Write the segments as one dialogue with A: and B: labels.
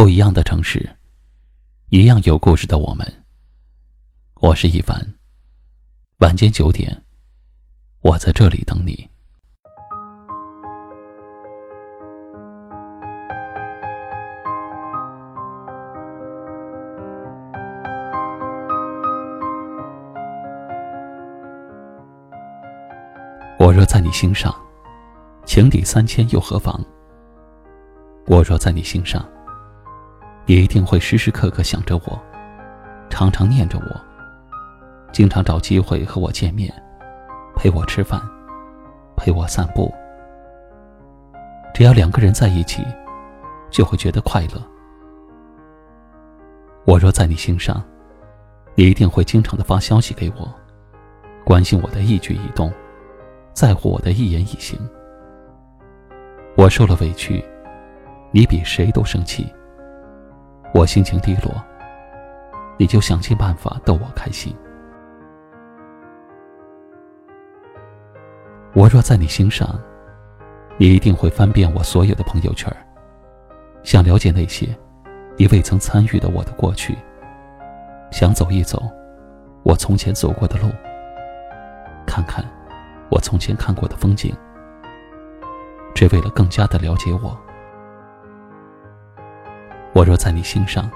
A: 不一样的城市，一样有故事的我们。我是一凡。晚间九点，我在这里等你。我若在你心上，情抵三千又何妨？我若在你心上，你一定会时时刻刻想着我，常常念着我，经常找机会和我见面，陪我吃饭，陪我散步。只要两个人在一起，就会觉得快乐。我若在你心上，你一定会经常的发消息给我，关心我的一举一动，在乎我的一言一行。我受了委屈。你比谁都生气，我心情低落，你就想尽办法逗我开心。我若在你心上，你一定会翻遍我所有的朋友圈，想了解那些你未曾参与的我的过去，想走一走我从前走过的路，看看我从前看过的风景，只为了更加的了解我。我若在你心上，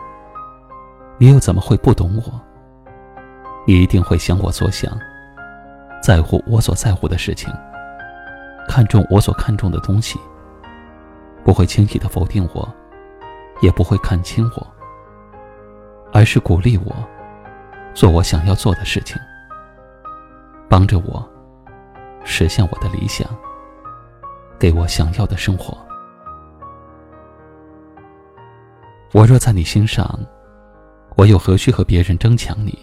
A: 你又怎么会不懂我？你一定会想我所想，在乎我所在乎的事情，看重我所看重的东西，不会轻易的否定我，也不会看轻我，而是鼓励我做我想要做的事情，帮着我实现我的理想，给我想要的生活。我若在你心上，我又何须和别人争抢你？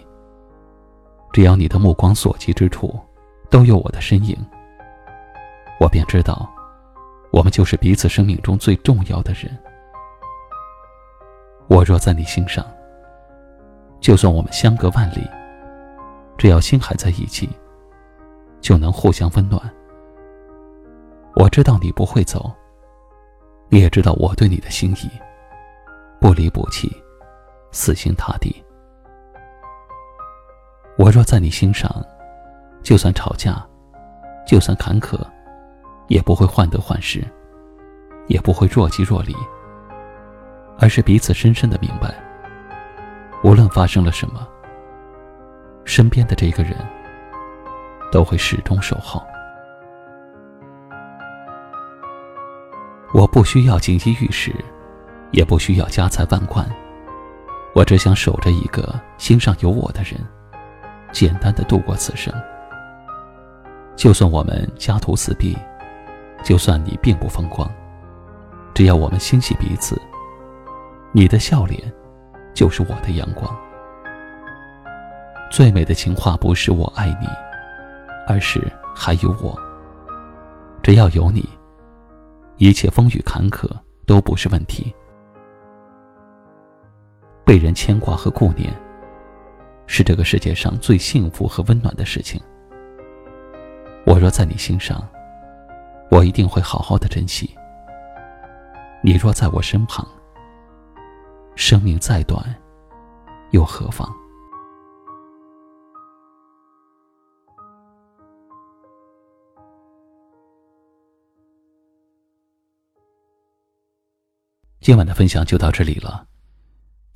A: 只要你的目光所及之处，都有我的身影，我便知道，我们就是彼此生命中最重要的人。我若在你心上，就算我们相隔万里，只要心还在一起，就能互相温暖。我知道你不会走，你也知道我对你的心意。不离不弃，死心塌地。我若在你心上，就算吵架，就算坎坷，也不会患得患失，也不会若即若离，而是彼此深深的明白，无论发生了什么，身边的这个人都会始终守候。我不需要锦衣玉食。也不需要家财万贯，我只想守着一个心上有我的人，简单的度过此生。就算我们家徒四壁，就算你并不风光，只要我们心系彼此，你的笑脸就是我的阳光。最美的情话不是我爱你，而是还有我。只要有你，一切风雨坎坷都不是问题。被人牵挂和顾念，是这个世界上最幸福和温暖的事情。我若在你心上，我一定会好好的珍惜。你若在我身旁，生命再短，又何妨？今晚的分享就到这里了。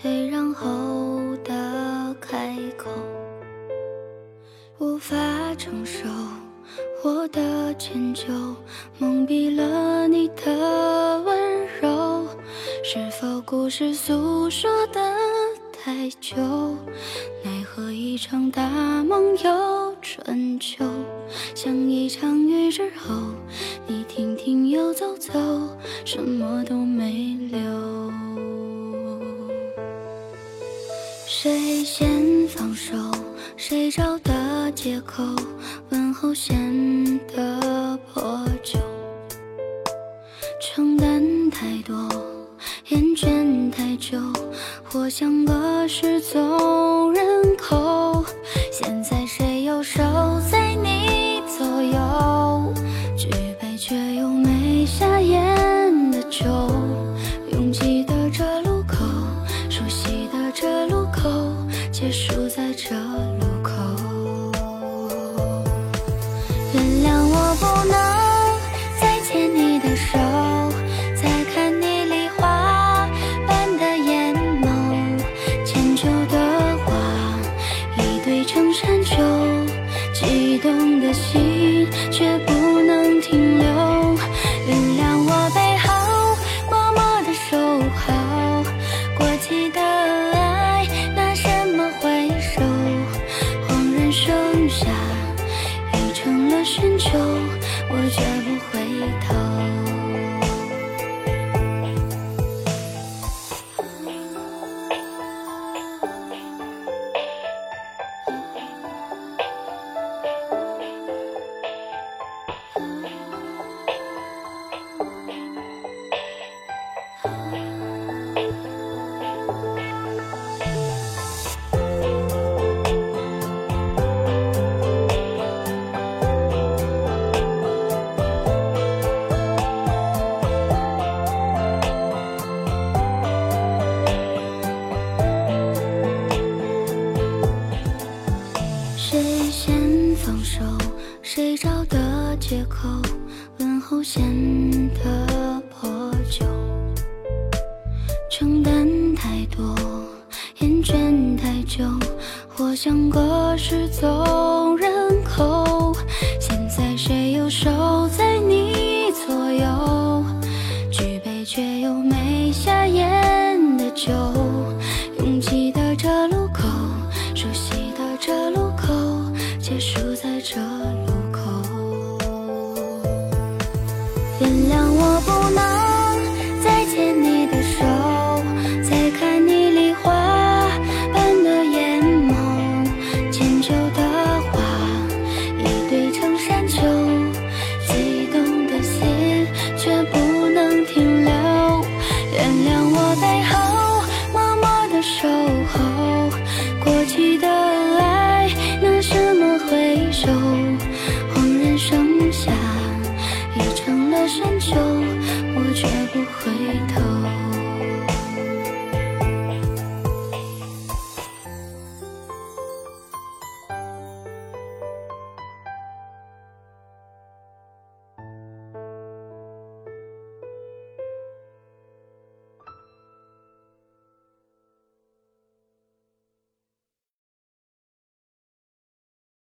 A: 退让后的开口。
B: 无法承受我的迁就蒙蔽了你的温柔。是否故事诉说的太久？奈何一场大梦又春秋。像一场雨之后你停停又走走什么都没留。谁先放手？谁找的借口？问候显得破旧，承担太多，厌倦太久，活像个失踪人不回头。承担太多，厌倦太久，或像个失踪人我绝不。